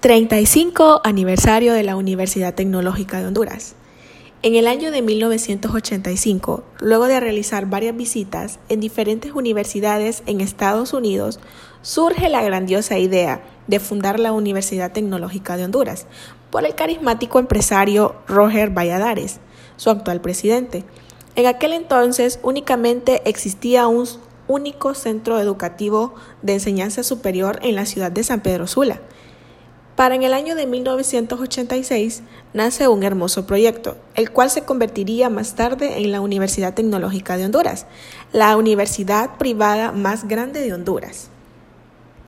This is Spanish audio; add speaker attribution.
Speaker 1: 35 aniversario de la Universidad Tecnológica de Honduras. En el año de 1985, luego de realizar varias visitas en diferentes universidades en Estados Unidos, surge la grandiosa idea de fundar la Universidad Tecnológica de Honduras por el carismático empresario Roger Valladares, su actual presidente. En aquel entonces únicamente existía un único centro educativo de enseñanza superior en la ciudad de San Pedro Sula para en el año de 1986 nace un hermoso proyecto, el cual se convertiría más tarde en la Universidad Tecnológica de Honduras, la universidad privada más grande de Honduras.